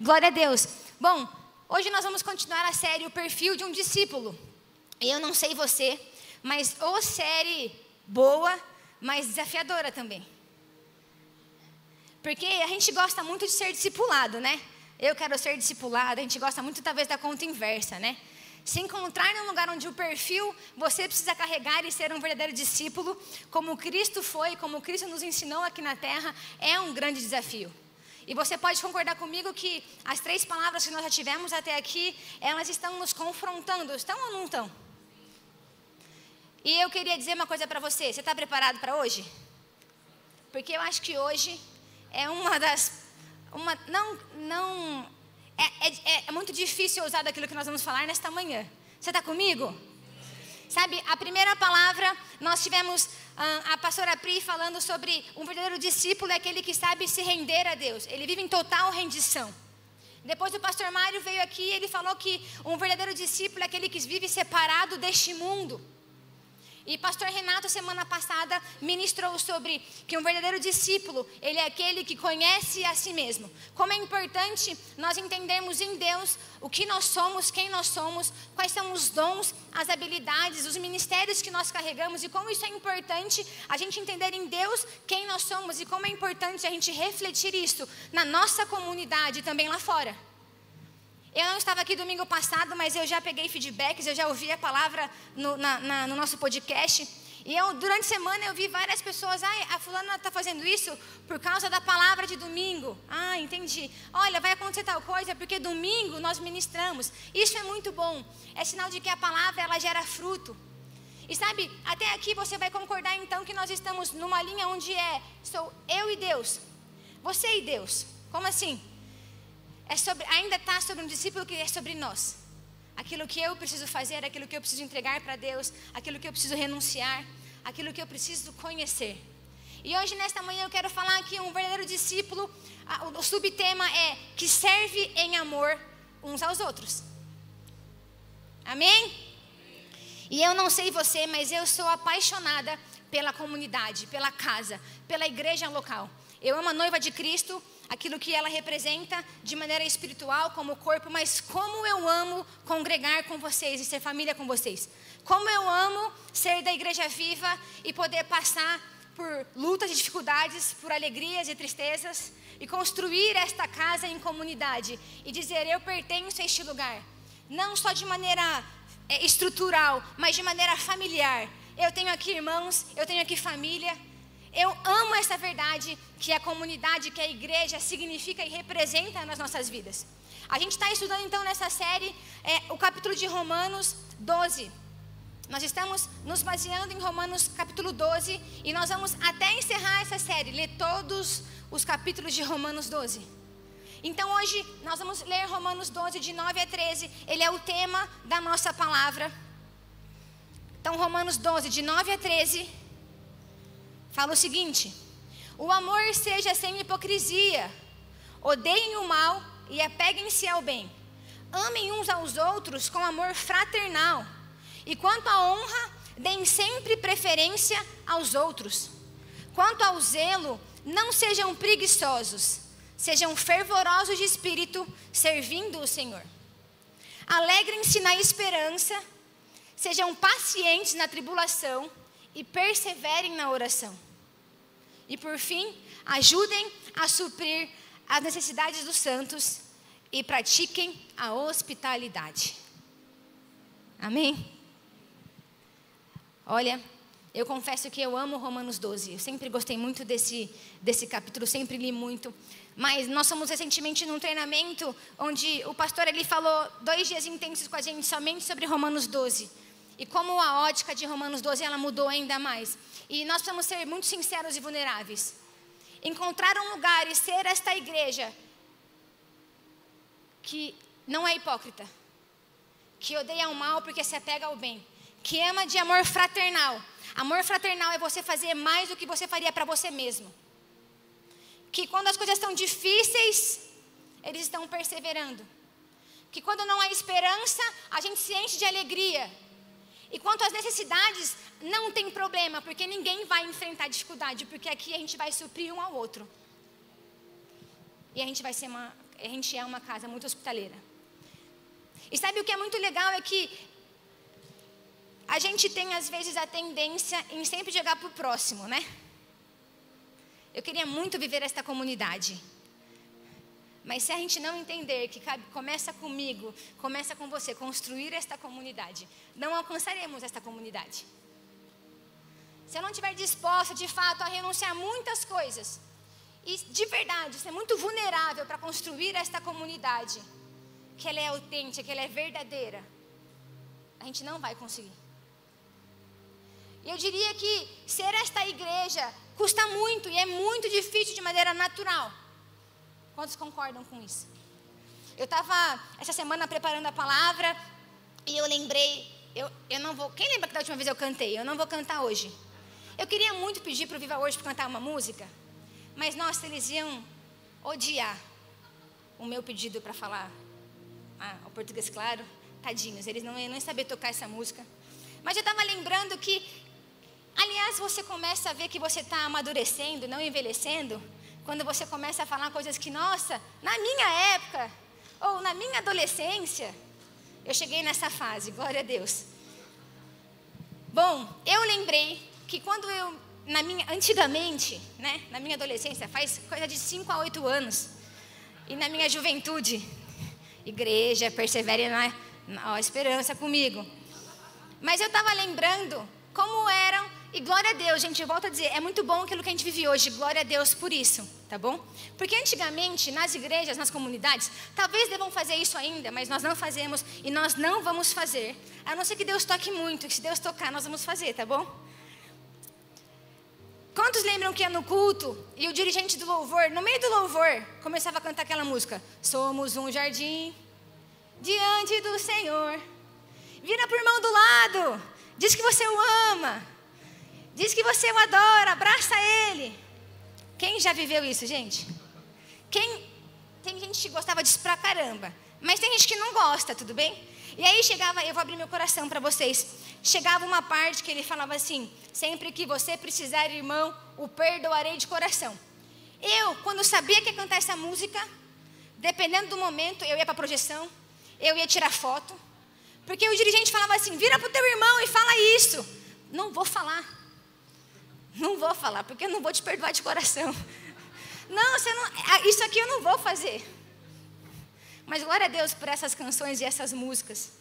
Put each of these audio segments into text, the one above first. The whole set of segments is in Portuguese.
Glória a Deus. Bom, hoje nós vamos continuar a série O Perfil de um Discípulo. Eu não sei você, mas ou série boa, mas desafiadora também. Porque a gente gosta muito de ser discipulado, né? Eu quero ser discipulado, a gente gosta muito talvez da conta inversa, né? Se encontrar num lugar onde o perfil você precisa carregar e ser um verdadeiro discípulo, como Cristo foi, como Cristo nos ensinou aqui na terra, é um grande desafio. E você pode concordar comigo que as três palavras que nós já tivemos até aqui, elas estão nos confrontando, estão ou não estão? E eu queria dizer uma coisa para você: você está preparado para hoje? Porque eu acho que hoje é uma das. Uma, não, não, é, é, é muito difícil usar daquilo que nós vamos falar nesta manhã. Você está comigo? Sabe, a primeira palavra, nós tivemos a pastora Pri falando sobre um verdadeiro discípulo é aquele que sabe se render a Deus. Ele vive em total rendição. Depois o pastor Mário veio aqui e ele falou que um verdadeiro discípulo é aquele que vive separado deste mundo. E pastor Renato semana passada ministrou sobre que um verdadeiro discípulo, ele é aquele que conhece a si mesmo. Como é importante nós entendermos em Deus o que nós somos, quem nós somos, quais são os dons, as habilidades, os ministérios que nós carregamos e como isso é importante a gente entender em Deus quem nós somos e como é importante a gente refletir isso na nossa comunidade e também lá fora. Eu não estava aqui domingo passado, mas eu já peguei feedbacks, eu já ouvi a palavra no, na, na, no nosso podcast. E eu, durante a semana, eu vi várias pessoas, ah, a fulana está fazendo isso por causa da palavra de domingo. Ah, entendi. Olha, vai acontecer tal coisa, porque domingo nós ministramos. Isso é muito bom. É sinal de que a palavra, ela gera fruto. E sabe, até aqui você vai concordar então que nós estamos numa linha onde é, sou eu e Deus. Você e Deus. Como assim? É sobre, ainda está sobre um discípulo que é sobre nós. Aquilo que eu preciso fazer, aquilo que eu preciso entregar para Deus, aquilo que eu preciso renunciar, aquilo que eu preciso conhecer. E hoje, nesta manhã, eu quero falar aqui um verdadeiro discípulo. O subtema é que serve em amor uns aos outros. Amém? E eu não sei você, mas eu sou apaixonada pela comunidade, pela casa, pela igreja local. Eu amo a noiva de Cristo aquilo que ela representa de maneira espiritual, como corpo, mas como eu amo congregar com vocês e ser família com vocês. Como eu amo ser da igreja viva e poder passar por lutas e dificuldades, por alegrias e tristezas e construir esta casa em comunidade e dizer eu pertenço a este lugar, não só de maneira é, estrutural, mas de maneira familiar. Eu tenho aqui irmãos, eu tenho aqui família, eu amo essa verdade que a comunidade, que a igreja significa e representa nas nossas vidas. A gente está estudando então nessa série é, o capítulo de Romanos 12. Nós estamos nos baseando em Romanos capítulo 12 e nós vamos até encerrar essa série, ler todos os capítulos de Romanos 12. Então hoje nós vamos ler Romanos 12 de 9 a 13. Ele é o tema da nossa palavra. Então Romanos 12 de 9 a 13 fala o seguinte: O amor seja sem hipocrisia, odeiem o mal e apeguem-se ao bem. Amem uns aos outros com amor fraternal. E quanto à honra, deem sempre preferência aos outros. Quanto ao zelo, não sejam preguiçosos, sejam fervorosos de espírito, servindo o Senhor. Alegrem-se na esperança, sejam pacientes na tribulação e perseverem na oração. E por fim, ajudem a suprir as necessidades dos santos e pratiquem a hospitalidade. Amém? Olha, eu confesso que eu amo Romanos 12. Eu sempre gostei muito desse, desse capítulo, sempre li muito. Mas nós somos recentemente num treinamento onde o pastor ele falou dois dias intensos com a gente somente sobre Romanos 12 e como a ótica de Romanos 12 ela mudou ainda mais. E nós precisamos ser muito sinceros e vulneráveis. Encontrar um lugar e ser esta igreja que não é hipócrita, que odeia o mal porque se apega ao bem, que ama de amor fraternal. Amor fraternal é você fazer mais do que você faria para você mesmo. Que quando as coisas estão difíceis, eles estão perseverando. Que quando não há esperança, a gente se enche de alegria e quanto às necessidades, não tem problema, porque ninguém vai enfrentar dificuldade, porque aqui a gente vai suprir um ao outro. E a gente vai ser uma, a gente é uma casa muito hospitaleira. E sabe o que é muito legal é que a gente tem às vezes a tendência em sempre jogar para o próximo, né? Eu queria muito viver esta comunidade. Mas se a gente não entender que começa comigo, começa com você, construir esta comunidade, não alcançaremos esta comunidade. Se eu não estiver disposta, de fato, a renunciar muitas coisas, e de verdade, ser muito vulnerável para construir esta comunidade, que ela é autêntica, que ela é verdadeira, a gente não vai conseguir. E eu diria que ser esta igreja custa muito e é muito difícil de maneira natural. Quantos concordam com isso? Eu estava essa semana preparando a palavra e eu lembrei, eu, eu não vou. Quem lembra que da última vez eu cantei? Eu não vou cantar hoje. Eu queria muito pedir para o Viva Hoje para cantar uma música, mas nossa, eles iam odiar o meu pedido para falar ah, o português claro. Tadinhos, eles não iam nem saber tocar essa música. Mas eu estava lembrando que, aliás, você começa a ver que você está amadurecendo, não envelhecendo, quando você começa a falar coisas que, nossa, na minha época, ou na minha adolescência, eu cheguei nessa fase, glória a Deus. Bom, eu lembrei que quando eu, na minha, antigamente, né, na minha adolescência, faz coisa de 5 a 8 anos, e na minha juventude, igreja, persevere na, na esperança comigo. Mas eu estava lembrando como eram e glória a Deus, gente, eu volto a dizer, é muito bom aquilo que a gente vive hoje, glória a Deus por isso, tá bom? Porque antigamente, nas igrejas, nas comunidades, talvez devam fazer isso ainda, mas nós não fazemos e nós não vamos fazer, a não ser que Deus toque muito, e se Deus tocar, nós vamos fazer, tá bom? Quantos lembram que é no culto e o dirigente do louvor, no meio do louvor, começava a cantar aquela música? Somos um jardim diante do Senhor. Vira por mão do lado, diz que você o ama. Diz que você o adora, abraça ele. Quem já viveu isso, gente? Quem tem gente que gostava disso pra caramba, mas tem gente que não gosta, tudo bem? E aí chegava, eu vou abrir meu coração para vocês. Chegava uma parte que ele falava assim: sempre que você precisar, irmão, o perdoarei de coração. Eu, quando sabia que ia cantar essa música, dependendo do momento, eu ia para projeção, eu ia tirar foto, porque o dirigente falava assim: vira para o teu irmão e fala isso. Não vou falar. Não vou falar, porque eu não vou te perdoar de coração. Não, você não, ah, isso aqui eu não vou fazer. Mas glória a Deus por essas canções e essas músicas.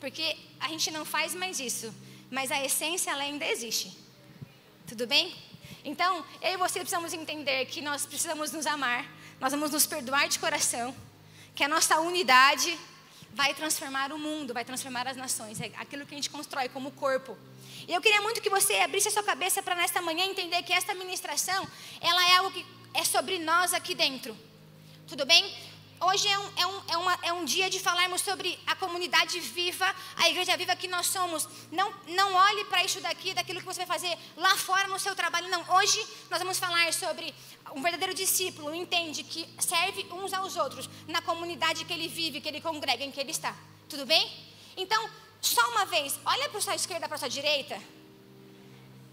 Porque a gente não faz mais isso, mas a essência ela ainda existe. Tudo bem? Então, eu e você precisamos entender que nós precisamos nos amar, nós vamos nos perdoar de coração, que a nossa unidade vai transformar o mundo, vai transformar as nações, é aquilo que a gente constrói como corpo. E eu queria muito que você abrisse a sua cabeça para nesta manhã entender que esta ministração, ela é algo que é sobre nós aqui dentro. Tudo bem? Hoje é um, é, um, é, uma, é um dia de falarmos sobre a comunidade viva, a igreja viva que nós somos. Não, não olhe para isso daqui, daquilo que você vai fazer lá fora no seu trabalho. Não, hoje nós vamos falar sobre um verdadeiro discípulo, entende que serve uns aos outros na comunidade que ele vive, que ele congrega, em que ele está. Tudo bem? Então, só uma vez, olha para a sua esquerda, para a sua direita.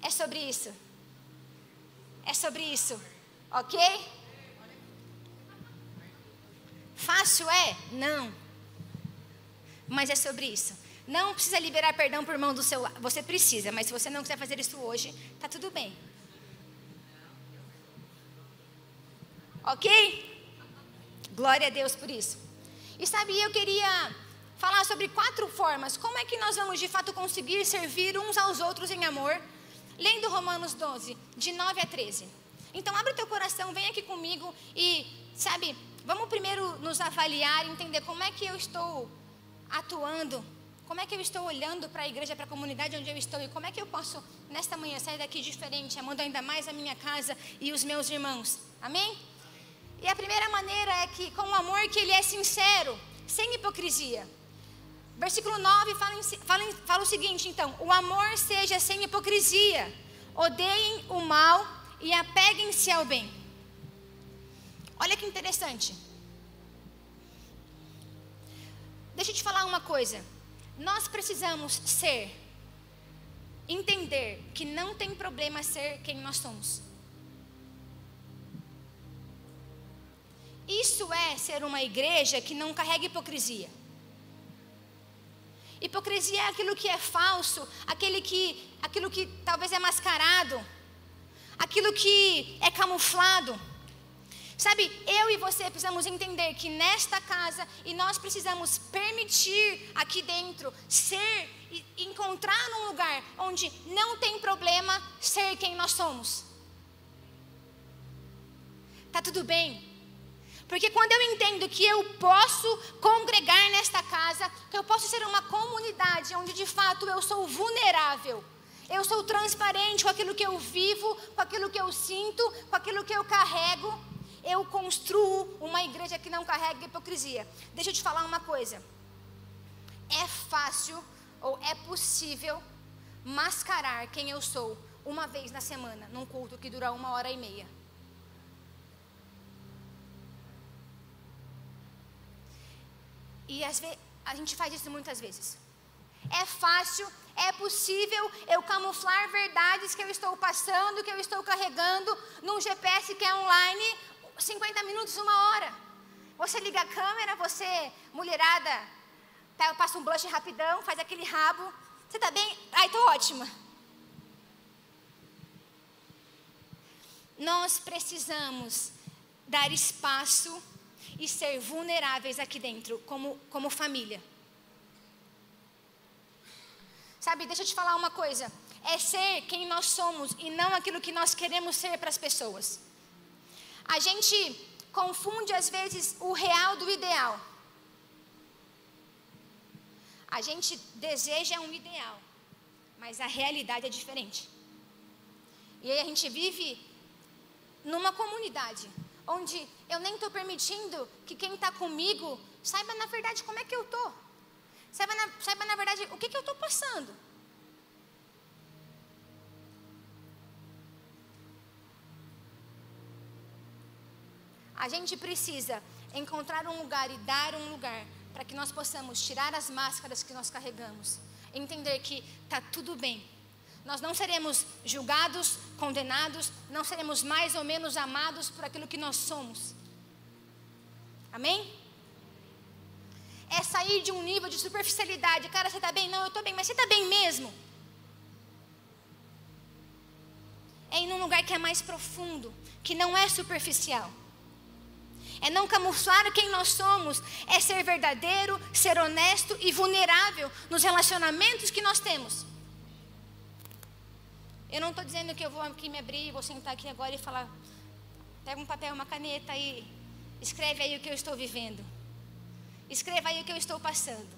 É sobre isso. É sobre isso. Ok? Fácil é? Não. Mas é sobre isso. Não precisa liberar perdão por mão do seu. Você precisa, mas se você não quiser fazer isso hoje, tá tudo bem. Ok? Glória a Deus por isso. E sabe, eu queria falar sobre quatro formas. Como é que nós vamos de fato conseguir servir uns aos outros em amor? Lendo Romanos 12, de 9 a 13. Então, abre o teu coração, vem aqui comigo e, sabe, vamos primeiro nos avaliar, entender como é que eu estou atuando, como é que eu estou olhando para a igreja, para a comunidade onde eu estou e como é que eu posso, nesta manhã, sair daqui diferente, amando ainda mais a minha casa e os meus irmãos. Amém? E a primeira maneira é que, com o amor que ele é sincero, sem hipocrisia. Versículo 9 fala, fala, fala o seguinte, então: O amor seja sem hipocrisia, odeiem o mal e apeguem-se ao bem. Olha que interessante. Deixa eu te falar uma coisa. Nós precisamos ser, entender que não tem problema ser quem nós somos. Isso é ser uma igreja que não carrega hipocrisia. Hipocrisia é aquilo que é falso, aquele que, aquilo que talvez é mascarado, aquilo que é camuflado. Sabe, eu e você precisamos entender que nesta casa e nós precisamos permitir aqui dentro ser e encontrar um lugar onde não tem problema ser quem nós somos. Tá tudo bem? Porque quando eu entendo que eu posso congregar nesta casa, que eu posso ser uma comunidade onde de fato eu sou vulnerável, eu sou transparente com aquilo que eu vivo, com aquilo que eu sinto, com aquilo que eu carrego, eu construo uma igreja que não carrega hipocrisia. Deixa eu te falar uma coisa. É fácil ou é possível mascarar quem eu sou uma vez na semana, num culto que dura uma hora e meia. E às vezes, a gente faz isso muitas vezes. É fácil, é possível eu camuflar verdades que eu estou passando, que eu estou carregando num GPS que é online 50 minutos, uma hora. Você liga a câmera, você, mulherada, tá, passa um blush rapidão, faz aquele rabo. Você está bem? Ai, tô ótima. Nós precisamos dar espaço e ser vulneráveis aqui dentro, como, como família. Sabe, deixa eu te falar uma coisa. É ser quem nós somos e não aquilo que nós queremos ser para as pessoas. A gente confunde às vezes o real do ideal. A gente deseja um ideal, mas a realidade é diferente. E aí a gente vive numa comunidade onde eu nem estou permitindo que quem está comigo saiba na verdade como é que eu estou. Saiba na, saiba na verdade o que, que eu estou passando. A gente precisa encontrar um lugar e dar um lugar para que nós possamos tirar as máscaras que nós carregamos, entender que está tudo bem. Nós não seremos julgados, condenados, não seremos mais ou menos amados por aquilo que nós somos. Amém? É sair de um nível de superficialidade. Cara, você está bem? Não, eu estou bem, mas você está bem mesmo? É ir num lugar que é mais profundo, que não é superficial é não camuflar quem nós somos, é ser verdadeiro, ser honesto e vulnerável nos relacionamentos que nós temos. Eu não estou dizendo que eu vou aqui me abrir, vou sentar aqui agora e falar, pega um papel, uma caneta e escreve aí o que eu estou vivendo. Escreva aí o que eu estou passando.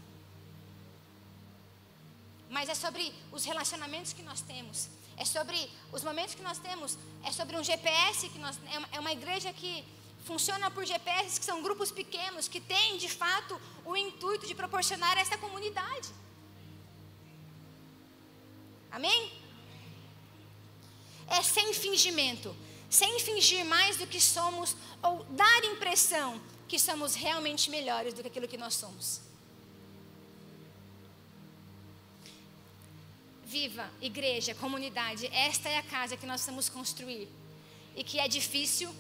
Mas é sobre os relacionamentos que nós temos. É sobre os momentos que nós temos. É sobre um GPS que nós. É uma é igreja que Funciona por GPS, que são grupos pequenos, que têm de fato o intuito de proporcionar essa comunidade. Amém? É sem fingimento, sem fingir mais do que somos ou dar impressão que somos realmente melhores do que aquilo que nós somos. Viva, igreja, comunidade, esta é a casa que nós vamos construir e que é difícil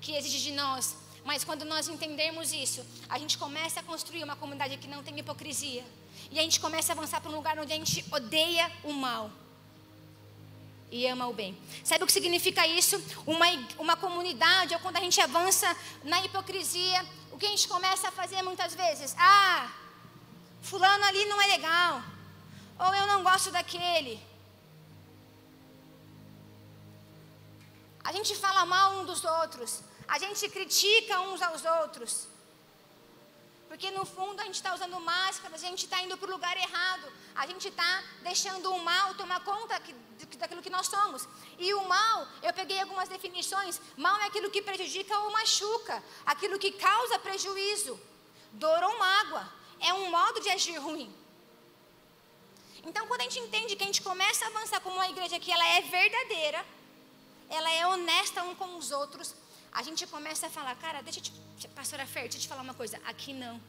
que exige de nós. Mas quando nós entendermos isso, a gente começa a construir uma comunidade que não tem hipocrisia. E a gente começa a avançar para um lugar onde a gente odeia o mal e ama o bem. Sabe o que significa isso? Uma, uma comunidade, ou quando a gente avança na hipocrisia, o que a gente começa a fazer muitas vezes? Ah, fulano ali não é legal. Ou eu não gosto daquele. A gente fala mal um dos outros. A gente critica uns aos outros. Porque no fundo a gente está usando máscaras, a gente está indo para o lugar errado. A gente está deixando o mal tomar conta daquilo que nós somos. E o mal, eu peguei algumas definições: mal é aquilo que prejudica ou machuca, aquilo que causa prejuízo, dor ou mágoa. É um modo de agir ruim. Então, quando a gente entende que a gente começa a avançar como uma igreja que ela é verdadeira, ela é honesta um com os outros, a gente começa a falar, cara, deixa eu te, pastora Fer, deixa eu te falar uma coisa, aqui não.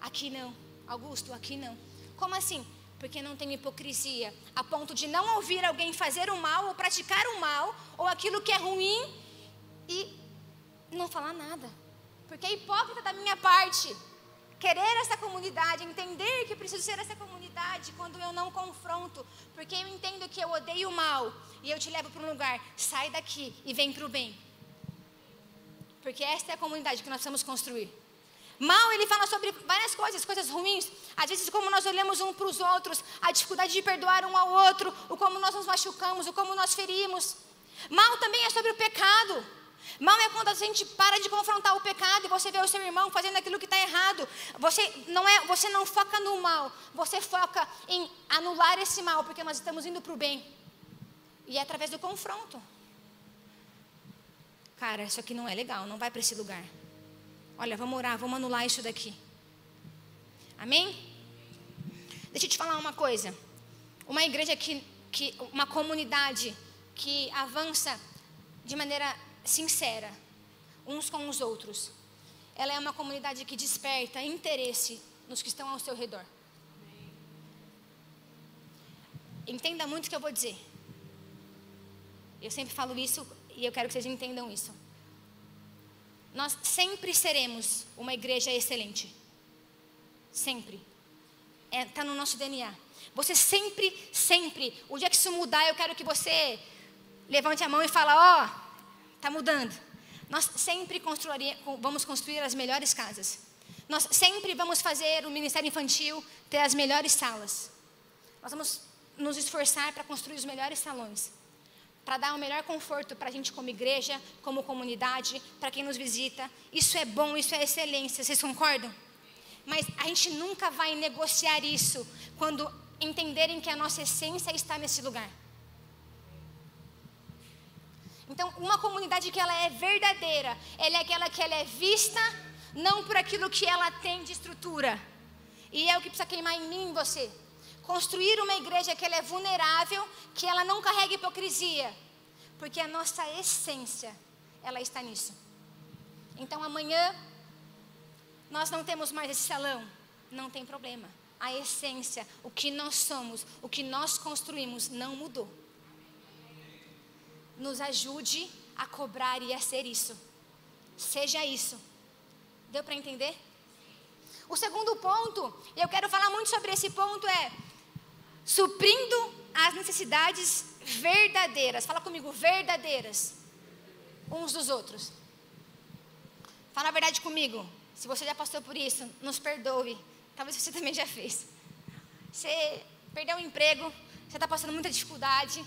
Aqui não. Augusto, aqui não. Como assim? Porque não tem hipocrisia, a ponto de não ouvir alguém fazer o mal ou praticar o mal ou aquilo que é ruim e não falar nada. Porque é hipócrita da minha parte querer essa comunidade, entender que preciso ser essa comunidade quando eu não confronto, porque eu entendo que eu odeio o mal e eu te levo para um lugar, sai daqui e vem para o bem. Porque esta é a comunidade que nós precisamos construir. Mal, ele fala sobre várias coisas, coisas ruins. Às vezes, como nós olhamos um para os outros, a dificuldade de perdoar um ao outro, o como nós nos machucamos, o como nós ferimos. Mal também é sobre o pecado. Mal é quando a gente para de confrontar o pecado e você vê o seu irmão fazendo aquilo que está errado. Você não é, você não foca no mal, você foca em anular esse mal, porque nós estamos indo para o bem. E é através do confronto. Cara, isso aqui não é legal, não vai para esse lugar. Olha, vamos orar, vamos anular isso daqui. Amém? Deixa eu te falar uma coisa. Uma igreja que, que uma comunidade que avança de maneira sincera uns com os outros. Ela é uma comunidade que desperta interesse nos que estão ao seu redor. Entenda muito o que eu vou dizer. Eu sempre falo isso e eu quero que vocês entendam isso. Nós sempre seremos uma igreja excelente. Sempre. Está é, tá no nosso DNA. Você sempre, sempre, o dia que isso mudar, eu quero que você levante a mão e fale: Ó, oh, Está mudando. Nós sempre vamos construir as melhores casas. Nós sempre vamos fazer o ministério infantil ter as melhores salas. Nós vamos nos esforçar para construir os melhores salões. Para dar o melhor conforto para a gente como igreja, como comunidade, para quem nos visita. Isso é bom, isso é excelência. Vocês concordam? Mas a gente nunca vai negociar isso quando entenderem que a nossa essência está nesse lugar. Então, uma comunidade que ela é verdadeira, ela é aquela que ela é vista não por aquilo que ela tem de estrutura. E é o que precisa queimar em mim, você. Construir uma igreja que ela é vulnerável, que ela não carrega hipocrisia, porque a nossa essência, ela está nisso. Então, amanhã nós não temos mais esse salão, não tem problema. A essência, o que nós somos, o que nós construímos não mudou nos ajude a cobrar e a ser isso. Seja isso. Deu para entender? O segundo ponto, e eu quero falar muito sobre esse ponto, é suprindo as necessidades verdadeiras. Fala comigo, verdadeiras. Uns dos outros. Fala a verdade comigo. Se você já passou por isso, nos perdoe. Talvez você também já fez. Você perdeu o emprego, você está passando muita dificuldade.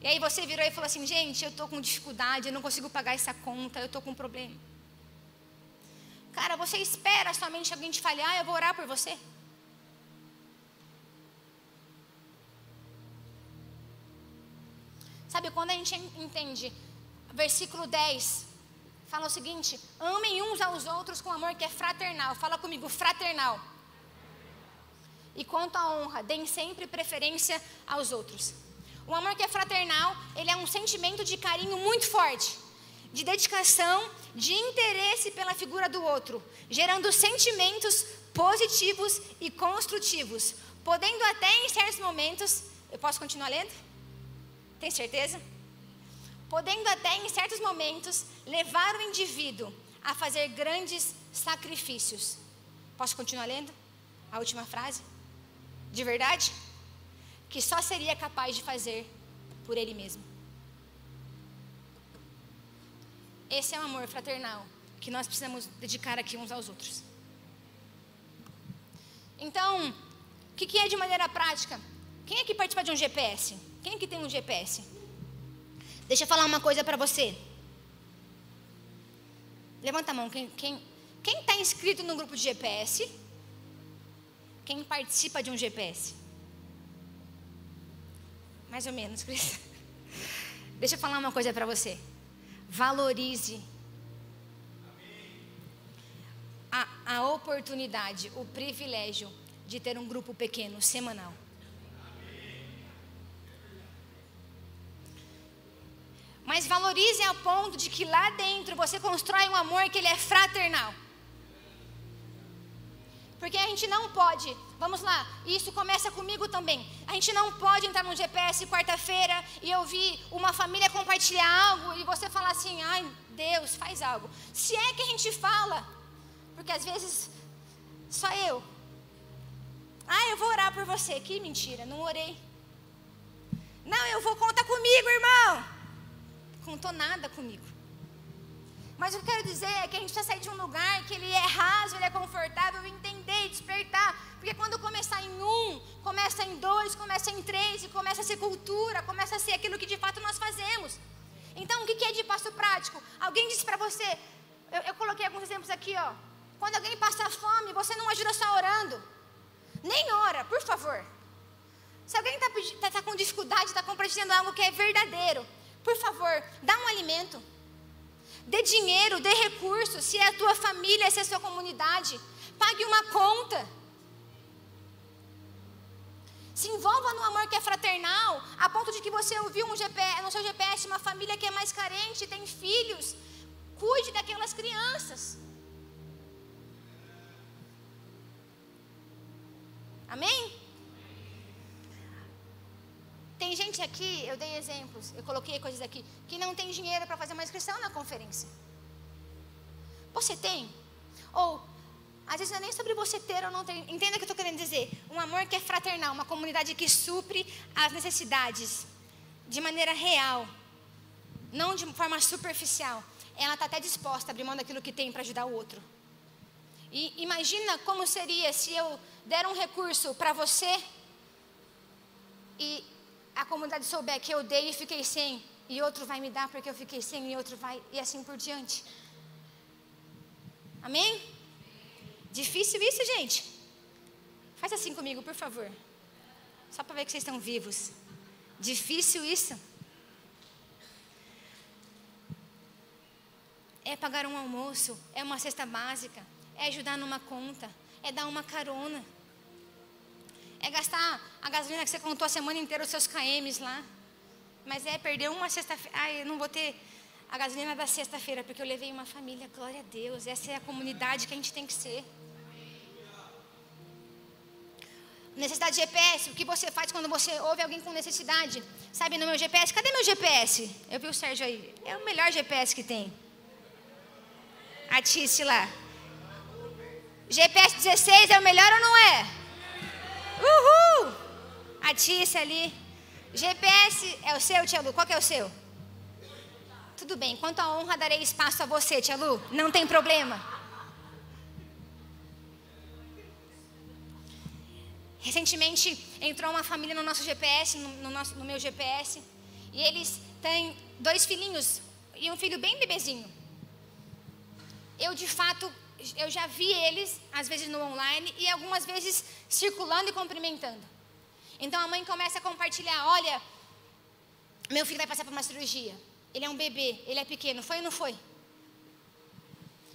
E aí você virou e falou assim: gente, eu estou com dificuldade, eu não consigo pagar essa conta, eu estou com um problema. Cara, você espera somente alguém te falhar, eu vou orar por você. Sabe, quando a gente entende, versículo 10, fala o seguinte: amem uns aos outros com amor que é fraternal. Fala comigo, fraternal. E quanto à honra, deem sempre preferência aos outros. O amor que é fraternal, ele é um sentimento de carinho muito forte, de dedicação, de interesse pela figura do outro, gerando sentimentos positivos e construtivos, podendo até em certos momentos, eu posso continuar lendo? Tem certeza? Podendo até em certos momentos levar o indivíduo a fazer grandes sacrifícios. Posso continuar lendo? A última frase? De verdade? Que só seria capaz de fazer por ele mesmo. Esse é o amor fraternal que nós precisamos dedicar aqui uns aos outros. Então, o que, que é de maneira prática? Quem é que participa de um GPS? Quem é que tem um GPS? Deixa eu falar uma coisa para você. Levanta a mão. Quem está quem, quem inscrito no grupo de GPS? Quem participa de um GPS? Mais ou menos, Cris. Deixa eu falar uma coisa para você. Valorize a, a oportunidade, o privilégio de ter um grupo pequeno, semanal. Mas valorize a ponto de que lá dentro você constrói um amor que ele é fraternal. Porque a gente não pode Vamos lá, isso começa comigo também. A gente não pode entrar no GPS quarta-feira e ouvir uma família compartilhar algo e você falar assim: ai, Deus, faz algo. Se é que a gente fala, porque às vezes só eu. Ah, eu vou orar por você. Que mentira, não orei. Não, eu vou contar comigo, irmão. Contou nada comigo. Mas o que eu quero dizer é que a gente precisa sair de um lugar que ele é raso, ele é confortável, entender e despertar. Porque quando começar em um, começa em dois, começa em três, e começa a ser cultura, começa a ser aquilo que de fato nós fazemos. Então, o que é de passo prático? Alguém disse para você, eu, eu, coloquei alguns exemplos aqui, ó. Quando alguém passa fome, você não ajuda só orando. Nem ora, por favor. Se alguém está tá, tá com dificuldade, está compartilhando algo que é verdadeiro, por favor, dá um alimento. Dê dinheiro, dê recursos, se é a tua família, se é a sua comunidade. Pague uma conta. Se envolva no amor que é fraternal, a ponto de que você ouviu um GPS, no seu GPS uma família que é mais carente, tem filhos. Cuide daquelas crianças. Amém? Tem gente aqui, eu dei exemplos, eu coloquei coisas aqui, que não tem dinheiro para fazer uma inscrição na conferência. Você tem? Ou, às vezes não é nem sobre você ter ou não ter. Entenda o que eu estou querendo dizer. Um amor que é fraternal, uma comunidade que supre as necessidades de maneira real, não de forma superficial. Ela está até disposta a abrir mão daquilo que tem para ajudar o outro. E imagina como seria se eu der um recurso para você e a comunidade souber que eu dei e fiquei sem, e outro vai me dar porque eu fiquei sem, e outro vai, e assim por diante. Amém? Difícil isso, gente? Faz assim comigo, por favor. Só para ver que vocês estão vivos. Difícil isso? É pagar um almoço, é uma cesta básica, é ajudar numa conta, é dar uma carona. É gastar a gasolina que você contou a semana inteira, os seus KMs lá. Mas é perder uma sexta-feira. Ai, eu não vou ter a gasolina da sexta-feira, porque eu levei uma família. Glória a Deus. Essa é a comunidade que a gente tem que ser. Necessidade de GPS, o que você faz quando você ouve alguém com necessidade? Sabe, no meu GPS, cadê meu GPS? Eu vi o Sérgio aí. É o melhor GPS que tem. A Tice lá. GPS 16 é o melhor ou não é? Uhul! A Tícia ali. GPS é o seu, Tia Lu? Qual que é o seu? Tudo bem, quanto à honra, darei espaço a você, Tia Lu. Não tem problema. Recentemente entrou uma família no nosso GPS, no, no, nosso, no meu GPS, e eles têm dois filhinhos e um filho bem bebezinho. Eu, de fato, eu já vi eles, às vezes no online, e algumas vezes circulando e cumprimentando. Então a mãe começa a compartilhar: olha, meu filho vai passar por uma cirurgia. Ele é um bebê, ele é pequeno. Foi ou não foi?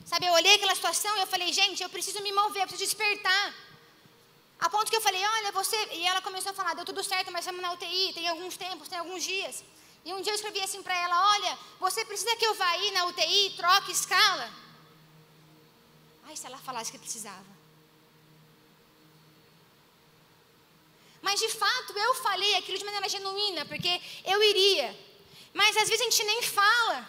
Sabe, eu olhei aquela situação e eu falei: gente, eu preciso me mover, eu preciso despertar. A ponto que eu falei: olha, você. E ela começou a falar: deu tudo certo, mas estamos na UTI, tem alguns tempos, tem alguns dias. E um dia eu escrevi assim para ela: olha, você precisa que eu vá aí na UTI, troque escala? Ai, se ela falasse que precisava. Mas de fato eu falei aquilo de maneira genuína, porque eu iria. Mas às vezes a gente nem fala.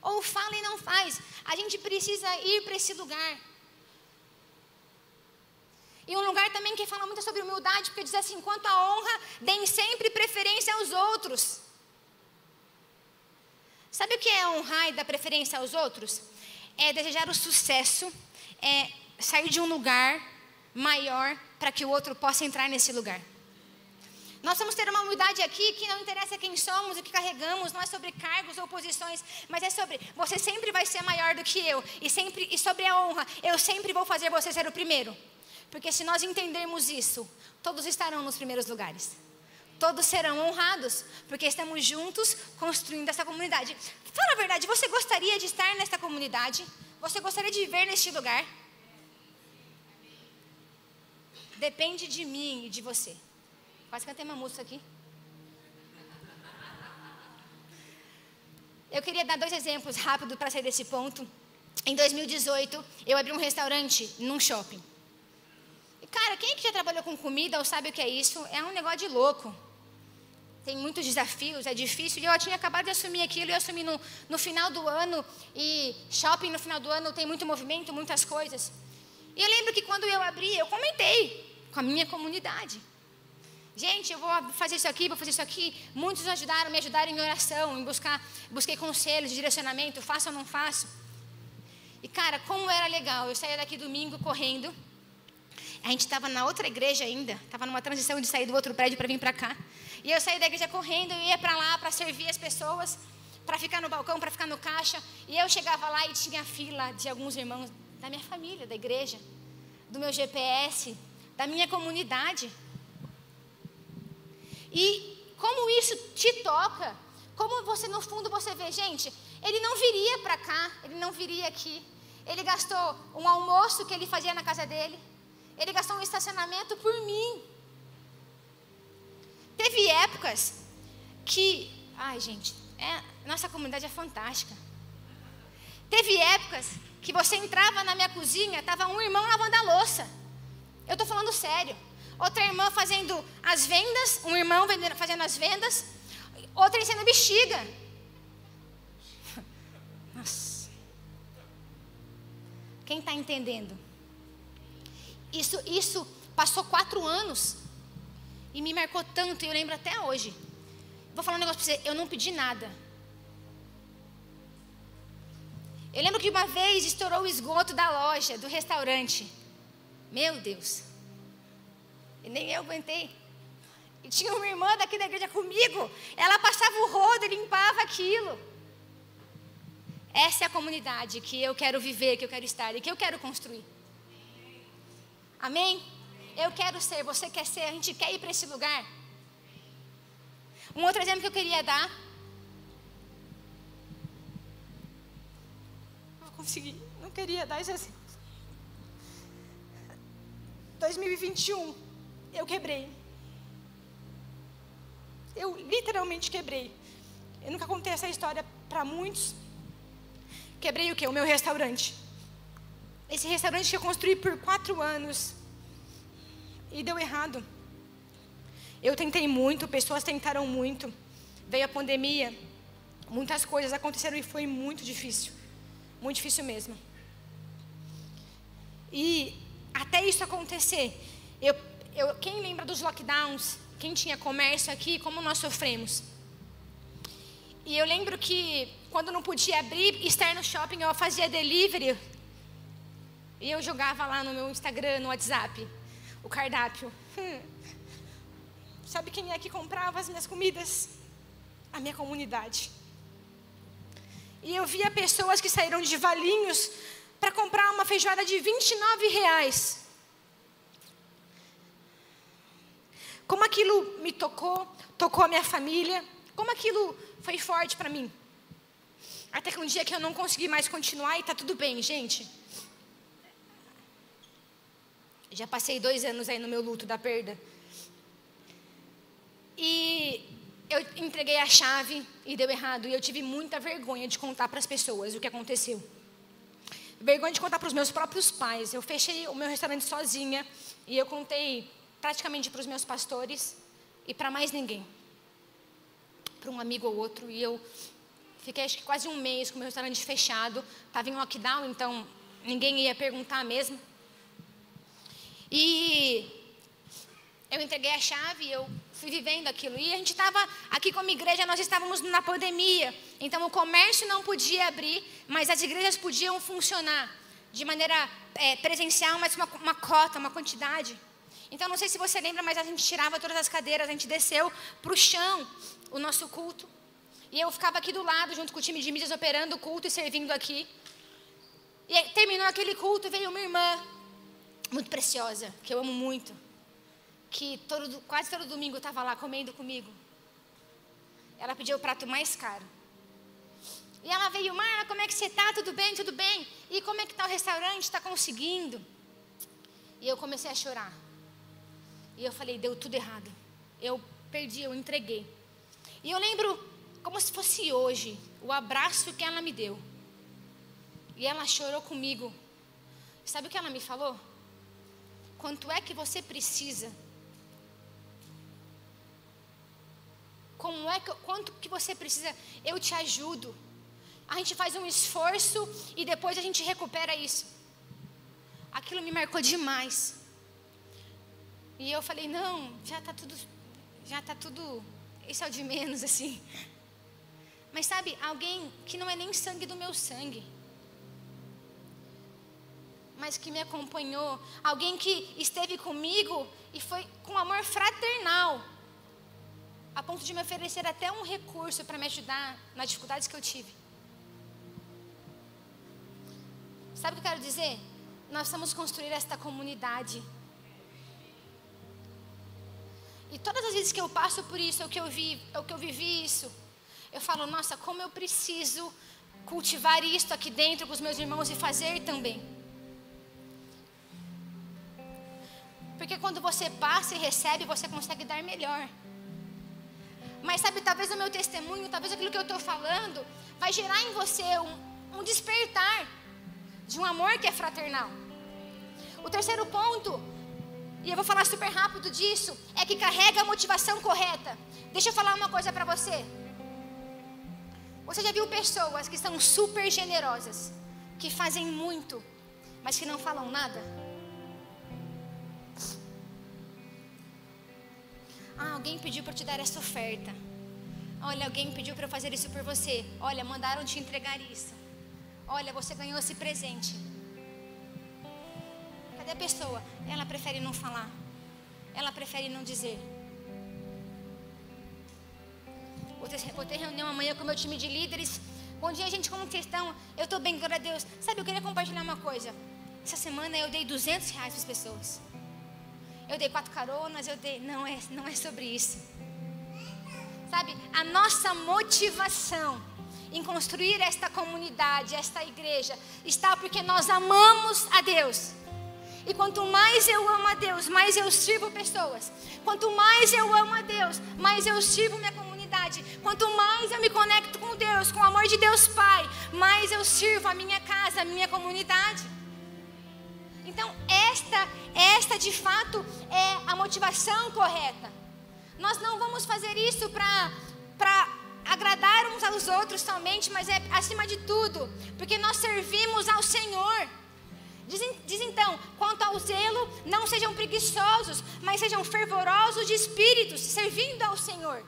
Ou fala e não faz. A gente precisa ir para esse lugar. E um lugar também que fala muito sobre humildade, porque diz assim: quanto à honra, deem sempre preferência aos outros. Sabe o que é honrar e dar preferência aos outros? É desejar o sucesso é sair de um lugar maior para que o outro possa entrar nesse lugar. Nós vamos ter uma humildade aqui que não interessa quem somos, o que carregamos, não é sobre cargos ou posições, mas é sobre você sempre vai ser maior do que eu e sempre e sobre a honra, eu sempre vou fazer você ser o primeiro. Porque se nós entendermos isso, todos estarão nos primeiros lugares. Todos serão honrados, porque estamos juntos construindo essa comunidade. Fala a verdade, você gostaria de estar nesta comunidade? Você gostaria de viver neste lugar? Depende de mim e de você. Quase cantei uma música aqui. Eu queria dar dois exemplos rápidos para sair desse ponto. Em 2018, eu abri um restaurante num shopping. E cara, quem é que já trabalhou com comida ou sabe o que é isso? É um negócio de louco. Tem muitos desafios, é difícil. E eu tinha acabado de assumir aquilo, eu assumi no, no final do ano. E shopping no final do ano tem muito movimento, muitas coisas. E eu lembro que quando eu abri, eu comentei com a minha comunidade. Gente, eu vou fazer isso aqui, vou fazer isso aqui. Muitos ajudaram, me ajudaram em oração, em buscar, busquei conselhos, direcionamento, faço ou não faço. E cara, como era legal, eu saía daqui domingo correndo. A gente estava na outra igreja ainda, estava numa transição de sair do outro prédio para vir para cá. E eu saí da igreja correndo, eu ia para lá para servir as pessoas, para ficar no balcão, para ficar no caixa. E eu chegava lá e tinha fila de alguns irmãos da minha família, da igreja, do meu GPS, da minha comunidade. E como isso te toca, como você no fundo você vê, gente, ele não viria para cá, ele não viria aqui. Ele gastou um almoço que ele fazia na casa dele. Ele gastou um estacionamento por mim. Teve épocas que, ai gente, é, nossa comunidade é fantástica. Teve épocas que você entrava na minha cozinha, estava um irmão lavando a louça. Eu estou falando sério outra irmã fazendo as vendas, um irmão fazendo as vendas, outra ensinando bexiga. Nossa. Quem está entendendo? Isso, isso passou quatro anos e me marcou tanto, e eu lembro até hoje. Vou falar um negócio para você, eu não pedi nada. Eu lembro que uma vez estourou o esgoto da loja, do restaurante. Meu Deus. E nem eu aguentei. E tinha uma irmã daqui da igreja comigo. Ela passava o rodo e limpava aquilo. Essa é a comunidade que eu quero viver, que eu quero estar e que eu quero construir. Amém? Eu quero ser, você quer ser, a gente quer ir para esse lugar. Um outro exemplo que eu queria dar. Não consegui, não queria dar esse exemplo. 2021 eu quebrei. Eu literalmente quebrei. Eu nunca contei essa história para muitos. Quebrei o quê? O meu restaurante. Esse restaurante que eu construí por quatro anos. E deu errado. Eu tentei muito, pessoas tentaram muito. Veio a pandemia. Muitas coisas aconteceram e foi muito difícil. Muito difícil mesmo. E até isso acontecer, eu eu, quem lembra dos lockdowns? Quem tinha comércio aqui, como nós sofremos? E eu lembro que quando não podia abrir, estar no shopping, eu fazia delivery. E eu jogava lá no meu Instagram, no WhatsApp, o cardápio. Hum. Sabe quem é que comprava as minhas comidas? A minha comunidade. E eu via pessoas que saíram de Valinhos para comprar uma feijoada de 29 reais. Como aquilo me tocou, tocou a minha família, como aquilo foi forte para mim. Até que um dia que eu não consegui mais continuar e tá tudo bem, gente. Já passei dois anos aí no meu luto da perda. E eu entreguei a chave e deu errado. E eu tive muita vergonha de contar para as pessoas o que aconteceu. Vergonha de contar para os meus próprios pais. Eu fechei o meu restaurante sozinha e eu contei praticamente para os meus pastores e para mais ninguém. Para um amigo ou outro. E eu fiquei acho que quase um mês com o meu restaurante fechado. Estava em lockdown, então ninguém ia perguntar mesmo. E eu entreguei a chave eu fui vivendo aquilo. E a gente estava aqui como igreja, nós estávamos na pandemia. Então o comércio não podia abrir, mas as igrejas podiam funcionar de maneira é, presencial, mas uma, uma cota, uma quantidade. Então, não sei se você lembra, mas a gente tirava todas as cadeiras, a gente desceu para o chão o nosso culto. E eu ficava aqui do lado, junto com o time de mídias, operando o culto e servindo aqui. E terminou aquele culto, veio uma irmã, muito preciosa, que eu amo muito, que todo, quase todo domingo estava lá comendo comigo. Ela pediu o prato mais caro. E ela veio, Marla, como é que você está? Tudo bem? Tudo bem? E como é que está o restaurante? Está conseguindo? E eu comecei a chorar. E eu falei, deu tudo errado. Eu perdi, eu entreguei. E eu lembro, como se fosse hoje, o abraço que ela me deu. E ela chorou comigo. Sabe o que ela me falou? Quanto é que você precisa. Como é que, quanto que você precisa? Eu te ajudo. A gente faz um esforço e depois a gente recupera isso. Aquilo me marcou demais. E eu falei, não, já está tudo, já está tudo, isso é o de menos assim. Mas sabe, alguém que não é nem sangue do meu sangue, mas que me acompanhou, alguém que esteve comigo e foi com amor fraternal, a ponto de me oferecer até um recurso para me ajudar nas dificuldades que eu tive. Sabe o que eu quero dizer? Nós precisamos construir esta comunidade. E todas as vezes que eu passo por isso, ou que eu vi, ou que eu vivi isso, eu falo, nossa, como eu preciso cultivar isto aqui dentro com os meus irmãos e fazer também. Porque quando você passa e recebe, você consegue dar melhor. Mas sabe, talvez o meu testemunho, talvez aquilo que eu estou falando, vai gerar em você um, um despertar de um amor que é fraternal. O terceiro ponto, e eu vou falar super rápido disso, é que carrega a motivação correta. Deixa eu falar uma coisa para você. Você já viu pessoas que são super generosas, que fazem muito, mas que não falam nada? Ah, alguém pediu para te dar essa oferta. Olha, alguém pediu para eu fazer isso por você. Olha, mandaram te entregar isso. Olha, você ganhou esse presente. Cadê a pessoa? Ela prefere não falar. Ela prefere não dizer. Vou ter, vou ter reunião amanhã com o meu time de líderes. Bom dia, gente, como vocês estão? Eu estou bem, glória a Deus. Sabe, eu queria compartilhar uma coisa. Essa semana eu dei 200 reais para as pessoas. Eu dei quatro caronas, eu dei. Não é, não é sobre isso. Sabe, a nossa motivação em construir esta comunidade, esta igreja, está porque nós amamos a Deus. E quanto mais eu amo a Deus, mais eu sirvo pessoas. Quanto mais eu amo a Deus, mais eu sirvo minha comunidade. Quanto mais eu me conecto com Deus, com o amor de Deus Pai, mais eu sirvo a minha casa, a minha comunidade. Então, esta, esta de fato é a motivação correta. Nós não vamos fazer isso para agradar uns aos outros somente, mas é acima de tudo, porque nós servimos ao Senhor. Diz, diz, então: quanto ao zelo, não sejam preguiçosos, mas sejam fervorosos de espíritos, servindo ao Senhor.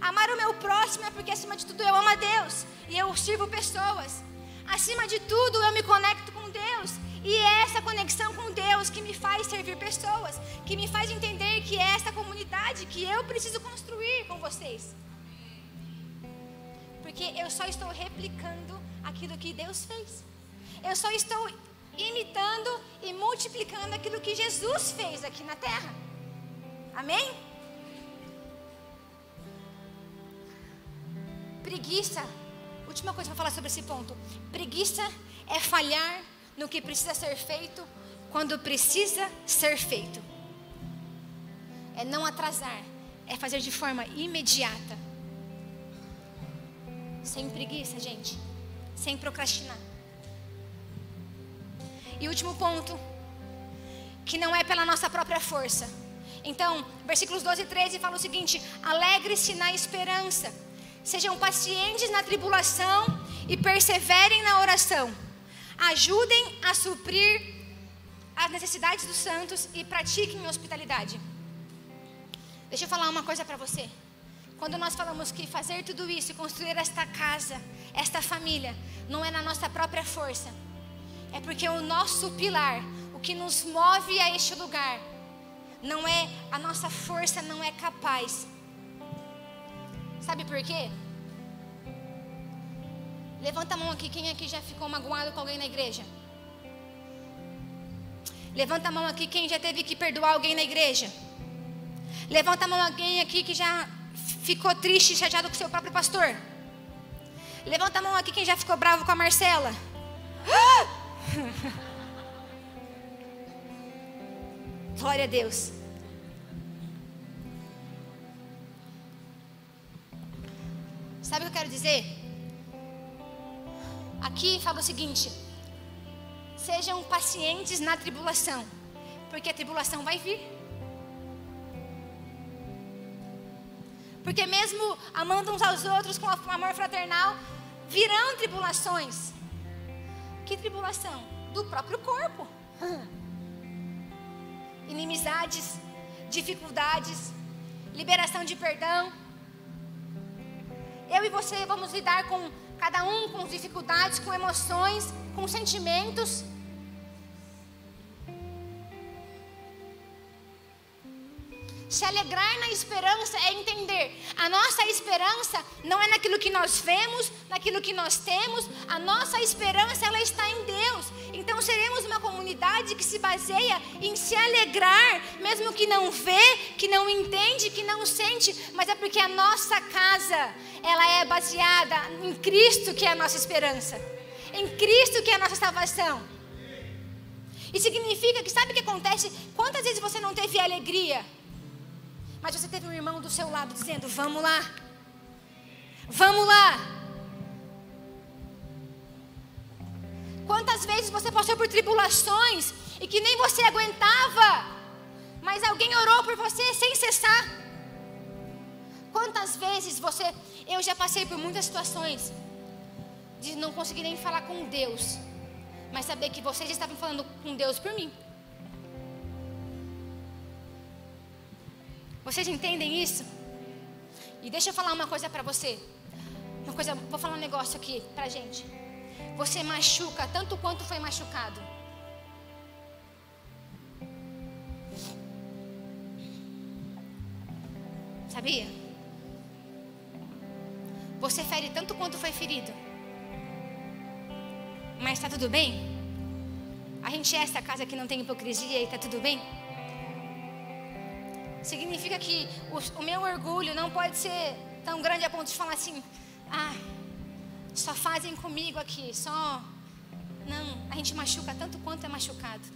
Amar o meu próximo é porque, acima de tudo, eu amo a Deus e eu sirvo pessoas. Acima de tudo, eu me conecto com Deus e é essa conexão com Deus que me faz servir pessoas, que me faz entender que é essa comunidade que eu preciso construir com vocês. Porque eu só estou replicando aquilo que Deus fez. Eu só estou imitando e multiplicando aquilo que Jesus fez aqui na terra. Amém? Preguiça. Última coisa para falar sobre esse ponto. Preguiça é falhar no que precisa ser feito quando precisa ser feito. É não atrasar, é fazer de forma imediata. Sem preguiça, gente. Sem procrastinar. E último ponto, que não é pela nossa própria força. Então, versículos 12 e 13 fala o seguinte: alegre-se na esperança, sejam pacientes na tribulação e perseverem na oração ajudem a suprir as necessidades dos santos e pratiquem hospitalidade. Deixa eu falar uma coisa para você. Quando nós falamos que fazer tudo isso, construir esta casa, esta família, não é na nossa própria força, é porque o nosso pilar, o que nos move a este lugar, não é a nossa força, não é capaz. Sabe por quê? Levanta a mão aqui, quem aqui já ficou magoado com alguém na igreja? Levanta a mão aqui, quem já teve que perdoar alguém na igreja? Levanta a mão alguém aqui que já ficou triste e chateado com seu próprio pastor? Levanta a mão aqui quem já ficou bravo com a Marcela. Glória a Deus. Sabe o que eu quero dizer? Aqui fala o seguinte: sejam pacientes na tribulação, Porque a tribulação vai vir. Porque mesmo amando uns aos outros com amor fraternal, virão tribulações. Que tribulação? Do próprio corpo. Inimizades, dificuldades, liberação de perdão. Eu e você vamos lidar com cada um com dificuldades, com emoções, com sentimentos. Se alegrar na esperança é entender. A nossa esperança não é naquilo que nós vemos, naquilo que nós temos. A nossa esperança ela está em Deus. Então seremos uma comunidade que se baseia em se alegrar, mesmo que não vê, que não entende, que não sente, mas é porque a nossa casa ela é baseada em Cristo que é a nossa esperança. Em Cristo que é a nossa salvação. E significa que sabe o que acontece? Quantas vezes você não teve alegria? Mas você teve um irmão do seu lado dizendo: Vamos lá. Vamos lá. Quantas vezes você passou por tribulações e que nem você aguentava, mas alguém orou por você sem cessar? Quantas vezes você. Eu já passei por muitas situações de não conseguir nem falar com Deus, mas saber que vocês estavam falando com Deus por mim. Vocês entendem isso? E deixa eu falar uma coisa para você. Uma coisa, vou falar um negócio aqui pra gente. Você machuca tanto quanto foi machucado. Sabia? Você fere tanto quanto foi ferido. Mas está tudo bem? A gente é essa casa que não tem hipocrisia e está tudo bem? Significa que o, o, meu orgulho não pode ser tão grande a ponto de falar assim: ah, só fazem comigo aqui, só. Não, a gente machuca tanto quanto é machucado.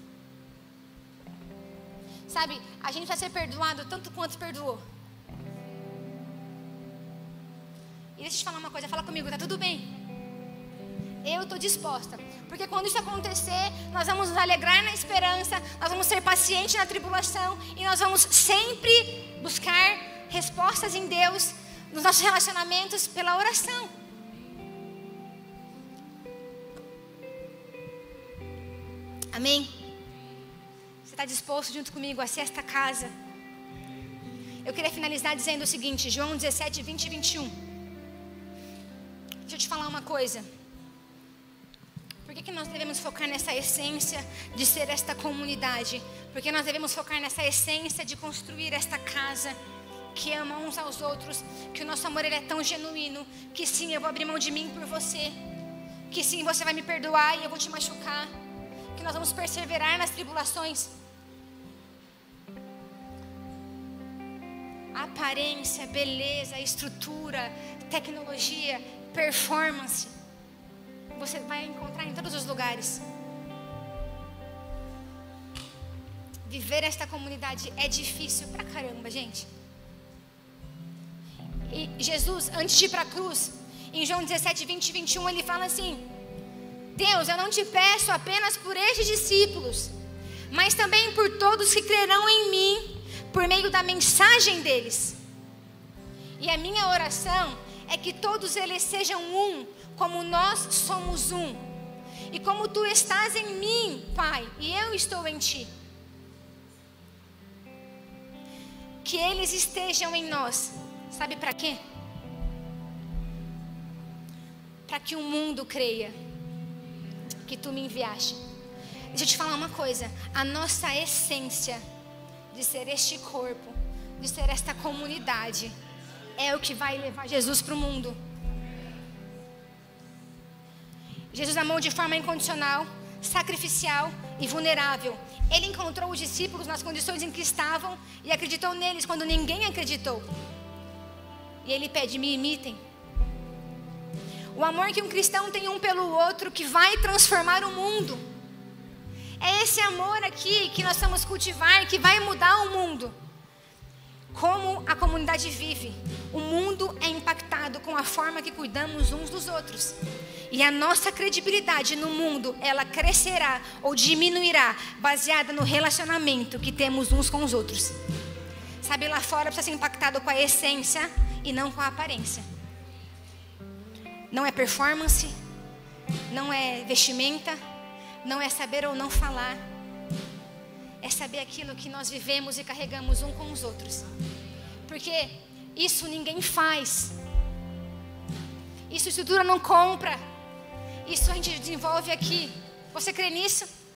Sabe, a gente vai ser perdoado tanto quanto perdoou. E deixa eu te falar uma coisa, fala comigo, tá tudo bem? Eu estou disposta. Porque quando isso acontecer, nós vamos nos alegrar na esperança, nós vamos ser pacientes na tribulação e nós vamos sempre buscar respostas em Deus nos nossos relacionamentos pela oração. Amém? Você está disposto junto comigo a ser esta casa? Eu queria finalizar dizendo o seguinte, João 17, 20 e 21. Deixa eu te falar uma coisa. Por que, que nós devemos focar nessa essência de ser esta comunidade? Porque nós devemos focar nessa essência de construir esta casa que ama uns aos outros, que o nosso amor ele é tão genuíno, que sim, eu vou abrir mão de mim por você, que sim, você vai me perdoar e eu vou te machucar, que nós vamos perseverar nas tribulações. Aparência, beleza, estrutura, tecnologia, performance você vai encontrar em todos os lugares. Viver esta comunidade é difícil pra caramba, gente. E Jesus, antes de ir para a cruz, em João 17, 20 e 21, ele fala assim: Deus, eu não te peço apenas por estes discípulos, mas também por todos que crerão em mim, por meio da mensagem deles. E a minha oração é que todos eles sejam um, como nós somos um. E como tu estás em mim, Pai, e eu estou em ti. Que eles estejam em nós. Sabe para quê? Para que o mundo creia que tu me enviaste. Deixa eu te falar uma coisa: a nossa essência de ser este corpo, de ser esta comunidade, é o que vai levar Jesus para o mundo. Jesus amou de forma incondicional, sacrificial e vulnerável. Ele encontrou os discípulos nas condições em que estavam e acreditou neles quando ninguém acreditou. E ele pede: me imitem. O amor que um cristão tem um pelo outro que vai transformar o mundo. É esse amor aqui que nós vamos cultivar que vai mudar o mundo. Como a comunidade vive, o mundo é impactado com a forma que cuidamos uns dos outros. E a nossa credibilidade no mundo, ela crescerá ou diminuirá baseada no relacionamento que temos uns com os outros. Sabe, lá fora precisa ser impactado com a essência e não com a aparência. Não é performance, não é vestimenta, não é saber ou não falar. É saber aquilo que nós vivemos e carregamos um com os outros. Porque isso ninguém faz. Isso estrutura não compra. Isso a gente desenvolve aqui. Você crê nisso?